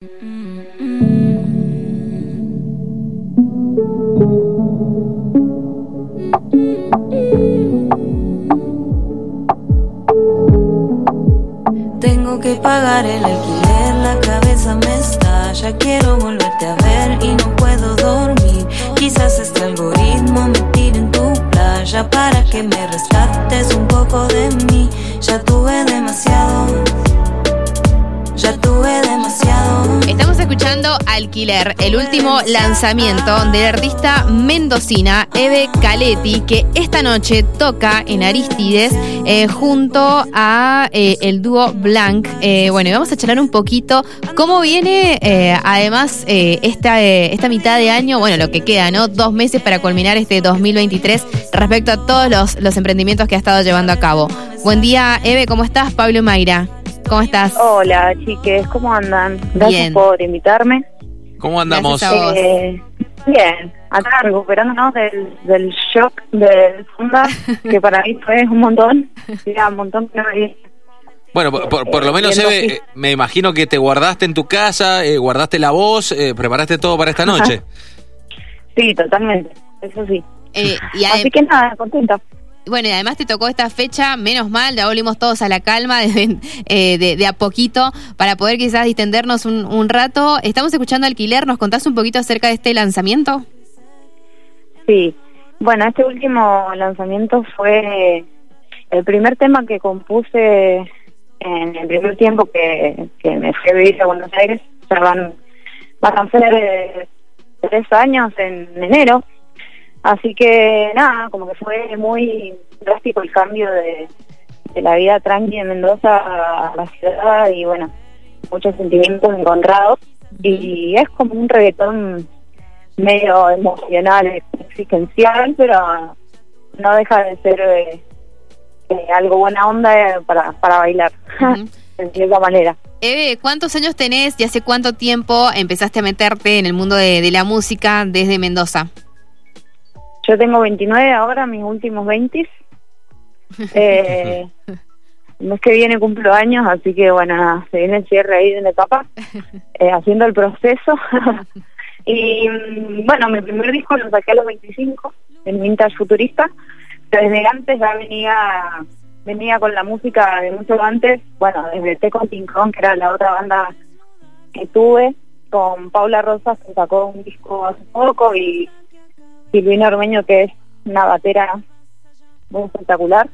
Tengo que pagar el alquiler, la cabeza me estalla. Quiero volverte a ver Alquiler, el último lanzamiento del artista mendocina Eve Caletti, que esta noche toca en Aristides eh, junto a eh, el dúo Blanc. Eh, bueno, y vamos a charlar un poquito cómo viene eh, además eh, esta, esta mitad de año, bueno, lo que queda, ¿no? Dos meses para culminar este 2023 respecto a todos los, los emprendimientos que ha estado llevando a cabo. Buen día, Eve, ¿cómo estás? Pablo Mayra, ¿cómo estás? Hola, chiques, ¿cómo andan? Gracias Bien. por invitarme. ¿Cómo andamos? Eh, bien, acá recuperándonos del, del shock del Funda, que para mí fue un montón. Era un montón que no había- Bueno, por, por- por lo Eh, menos, Eve, así. eh, me imagino que te guardaste en tu casa, eh, guardaste la voz, eh, preparaste todo para esta noche. Sí, totalmente, eso sí. Eh, y Así que nada, contenta. Bueno, y además te tocó esta fecha, menos mal, ya volvimos todos a la calma de, eh, de- de a poquito para poder quizás distendernos un, un rato. Estamos escuchando Alquiler, ¿nos contás un poquito acerca de este lanzamiento? Sí, bueno, este último lanzamiento fue el primer tema que compuse en el primer tiempo que, que me fui a vivir a Buenos Aires. Ya van, van a ser eh, tres años en enero. Así que nada, como que fue muy drástico el cambio de, de la vida tranqui en Mendoza a la ciudad y bueno, muchos sentimientos encontrados. Y es como un reggaetón medio emocional, existencial, pero no deja de ser eh, eh, algo buena onda eh, para, para bailar, Ujú. de cierta manera. Eve, ¿cuántos años tenés y hace cuánto tiempo empezaste a meterte en el mundo de, de la música desde Mendoza? Yo tengo 29 ahora, mis últimos 20. Eh, el mes que viene cumplo años, así que bueno, se viene el cierre ahí de una etapa, eh, haciendo el proceso. y mm, bueno, mi primer disco lo saqué a los 25, en Vintage Futurista, desde antes ya venía venía con la música de mucho antes, bueno, desde T con Kong, que era la otra banda que tuve, con Paula Rosas, que sacó un disco hace poco, y Silvina Ormeño, que es una batera muy espectacular,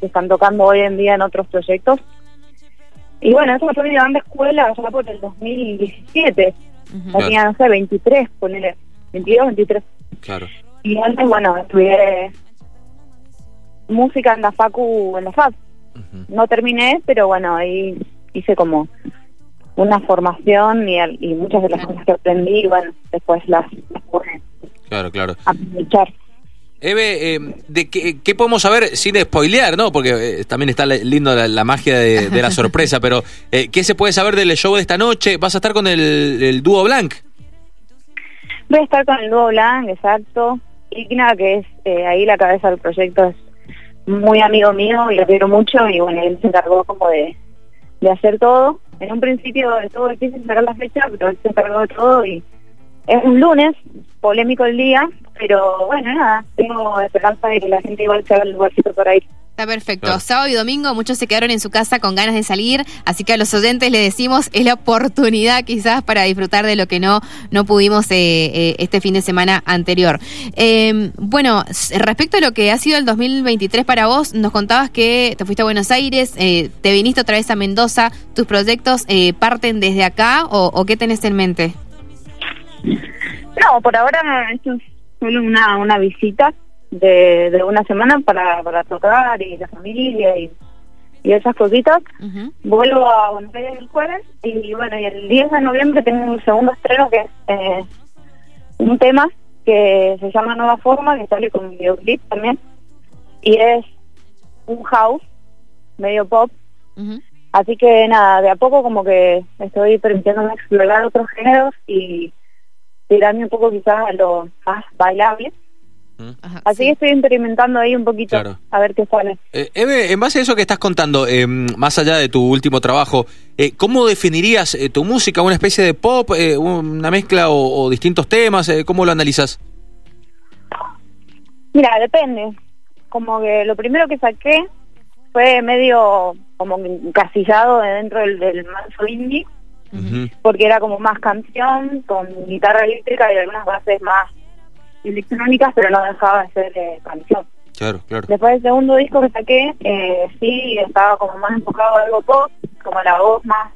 que están tocando hoy en día en otros proyectos. Y bueno, esa fue mi banda escuela ya por el 2017. Ujú. Tenía, no sé, 23, ponele, 22, 23. Claro. Y antes, bueno, estudié música en la facu, en la. Ujú. No terminé, pero bueno, ahí hice como una formación y, y muchas de las cosas que aprendí, bueno, después las, las Claro, claro. aprovechar. Eve, eh, ¿de qué, qué podemos saber sin spoilear, no? Porque eh, también está lindo la, la magia de, de la sorpresa, pero eh, ¿qué se puede saber del show de esta noche? ¿Vas a estar con el, el dúo Blanc? Voy a estar con el nuevo Blanc, exacto. Igna, que es eh, ahí la cabeza del proyecto, es muy amigo mío y lo quiero mucho y bueno, él se encargó como de, de hacer todo. En un principio estuvo difícil sacar la fecha, pero él se encargó de todo y es un lunes, polémico el día, pero bueno, nada, tengo esperanza de que la gente igual se haga el lugarcito por ahí. Está perfecto. Claro. Sábado y domingo muchos se quedaron en su casa con ganas de salir, así que a los oyentes le decimos es la oportunidad quizás para disfrutar de lo que no no pudimos eh, eh, este fin de semana anterior. Eh, bueno, respecto a lo que ha sido el 2023 para vos, nos contabas que te fuiste a Buenos Aires, eh, te viniste otra vez a Mendoza, tus proyectos eh, parten desde acá o, o qué tenés en mente? No, por ahora esto es solo una, una visita de, de una semana para, para tocar y la familia y, y esas cositas. Vuelvo a Buenos Aires el jueves y bueno, y el 10 de noviembre tengo un segundo estreno que es eh, un tema que se llama Nueva Forma, que sale con videoclip también. Y es un house medio pop. Así que nada, de a poco como que estoy permitiéndome explorar otros géneros y tirarme un poco quizás a lo más bailable. Ajá, Así sí. que estoy experimentando ahí un poquito, Claro. a ver qué sale. Eh, Eve, en base a eso que estás contando, eh, más allá de tu último trabajo, eh, ¿cómo definirías eh, tu música? ¿Una especie de pop, eh, una mezcla o, o distintos temas? Eh, ¿Cómo lo analizas? Mira, depende. Como que lo primero que saqué fue medio como encasillado de dentro del, del manso indie, Porque era como más canción, con guitarra eléctrica y algunas bases más electrónicas, pero no dejaba de ser eh, canción. Claro, claro. Después del segundo disco que saqué, eh, sí, estaba como más enfocado a algo pop, como la voz más,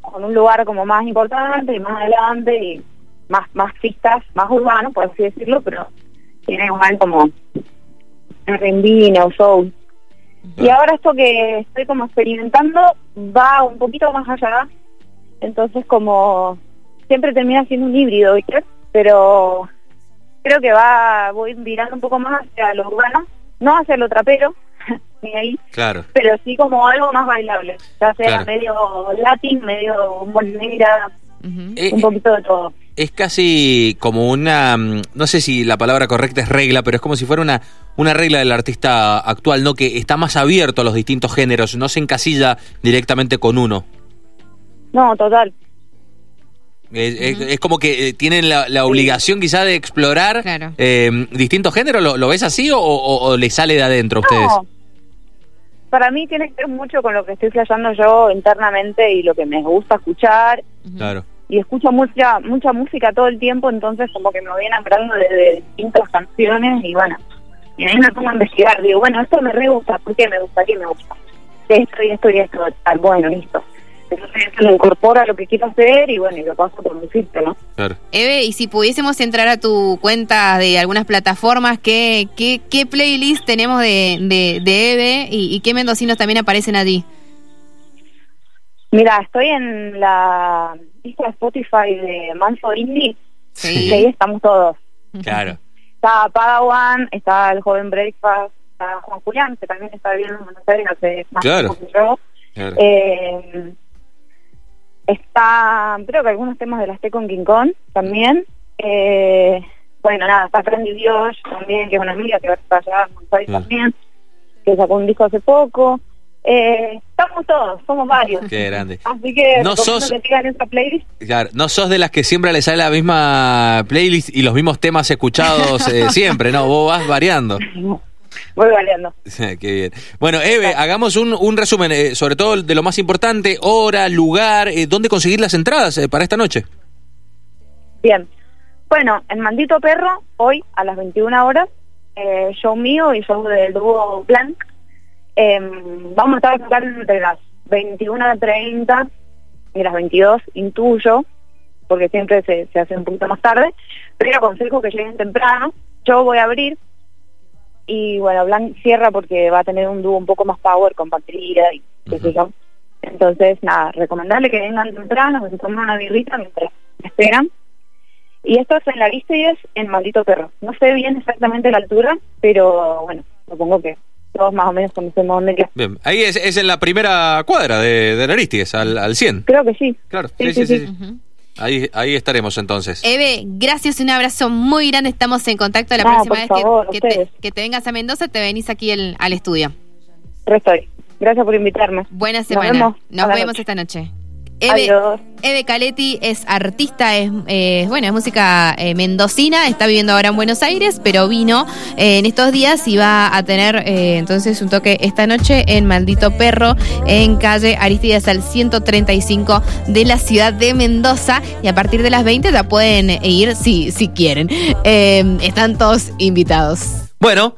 con un lugar como más importante y más adelante y más más pistas, más urbano, por así decirlo, pero tiene igual como R&B, neo soul. Y ahora esto que estoy como experimentando va un poquito más allá, entonces como siempre termina siendo un híbrido, ¿viste? Pero creo que va, voy virando un poco más hacia lo urbano, no hacia lo trapero, ni ahí, Claro. pero sí como algo más bailable, ya sea Claro. medio latín, medio negra, Ujú. Eh, un poquito de todo. es casi como una, mm, no sé si la palabra correcta es regla, pero es como si fuera una, una regla del artista actual, ¿no? Que está más abierto a los distintos géneros, no se encasilla directamente con uno. No, total. Es, es- es como que eh, tienen la, la obligación quizá de explorar Claro. eh, distintos géneros. ¿Lo, lo ves así o, o- o le sale de adentro a ustedes? No. Para mí tiene que ver mucho con lo que estoy flasheando yo internamente y lo que me gusta escuchar. Claro. Y escucho mucha mucha música todo el tiempo, entonces como que me voy enamorando de, de distintas canciones y bueno, y ahí me pongo a investigar. Digo, bueno, esto me re gusta, ¿por qué me gusta? ¿Qué me gusta? Esto y esto y esto, tal, bueno, listo. Entonces eso lo incorporo a lo que quiero hacer y bueno, y lo paso por mi filtro, ¿no? Claro. Eve, y si pudiésemos entrar a tu cuenta de algunas plataformas, ¿qué, qué, qué playlist tenemos de, de, de Eve y, y qué mendocinos también aparecen allí? Mira, estoy en la lista de Spotify de Manso Indie Sí. y ahí estamos todos. Claro. Está Padawan, está el joven Breakfast, está Juan Julián, que también está viviendo en Buenos Aires hace más Claro. tiempo que yo. claro. Eh, está, creo que algunos temas de las T con King Kong también. Eh, bueno, nada, está Trendy Dios también, que es una amiga que va a estar allá Aires Mm. también, que sacó un disco hace poco. Eh, estamos todos, somos varios. Qué grande. Así que No sos- que sigan esa playlist. Claro, no sos de las que siempre le sale la misma playlist y los mismos temas escuchados eh, siempre, ¿no? Vos vas variando. Voy variando. Qué bien. Bueno, Eve, hagamos un, un resumen, eh, sobre todo de lo más importante, hora, lugar, eh, dónde conseguir las entradas eh, para esta noche. Bien. Bueno, en Maldito Perro, hoy a las 21 horas, eh, show mío y show del dúo Blanc. Em, vamos a estar tocando entre las 21.30 y las 22, intuyo, porque siempre se, se hace un poquito más tarde, pero aconsejo que lleguen temprano. Yo voy a abrir y bueno, Blanc cierra porque va a tener un dúo un poco más power con batería y qué sé yo. Entonces, nada, recomendarle que vengan temprano, que se tomen una birrita mientras esperan. Y esto es en la Aristides, en Maldito Perro. No sé bien exactamente la altura, pero bueno, supongo que todos más o menos conocemos dónde queda. Bien, ahí es, es en la primera cuadra de, de Aristides, al, al 100. Creo que sí. Claro, Sí, sí, sí. Ahí, ahí estaremos entonces. Eve, gracias, un abrazo muy grande. Estamos en contacto la No, próxima vez favor, que, que te, ustedes. que te vengas a Mendoza, te venís aquí el- al estudio. Re estoy. Gracias por invitarme. Buena Nos semana. vemos Nos a la vemos noche. esta noche. Eve, Caletti es artista, es eh, bueno, es música eh, mendocina, está viviendo ahora en Buenos Aires, pero vino eh, en estos días y va a tener eh, entonces un toque esta noche en Maldito Perro, en calle Aristides al 135 de la ciudad de Mendoza. Y a partir de las 20 ya pueden ir si, si quieren. Eh, están todos invitados. Bueno,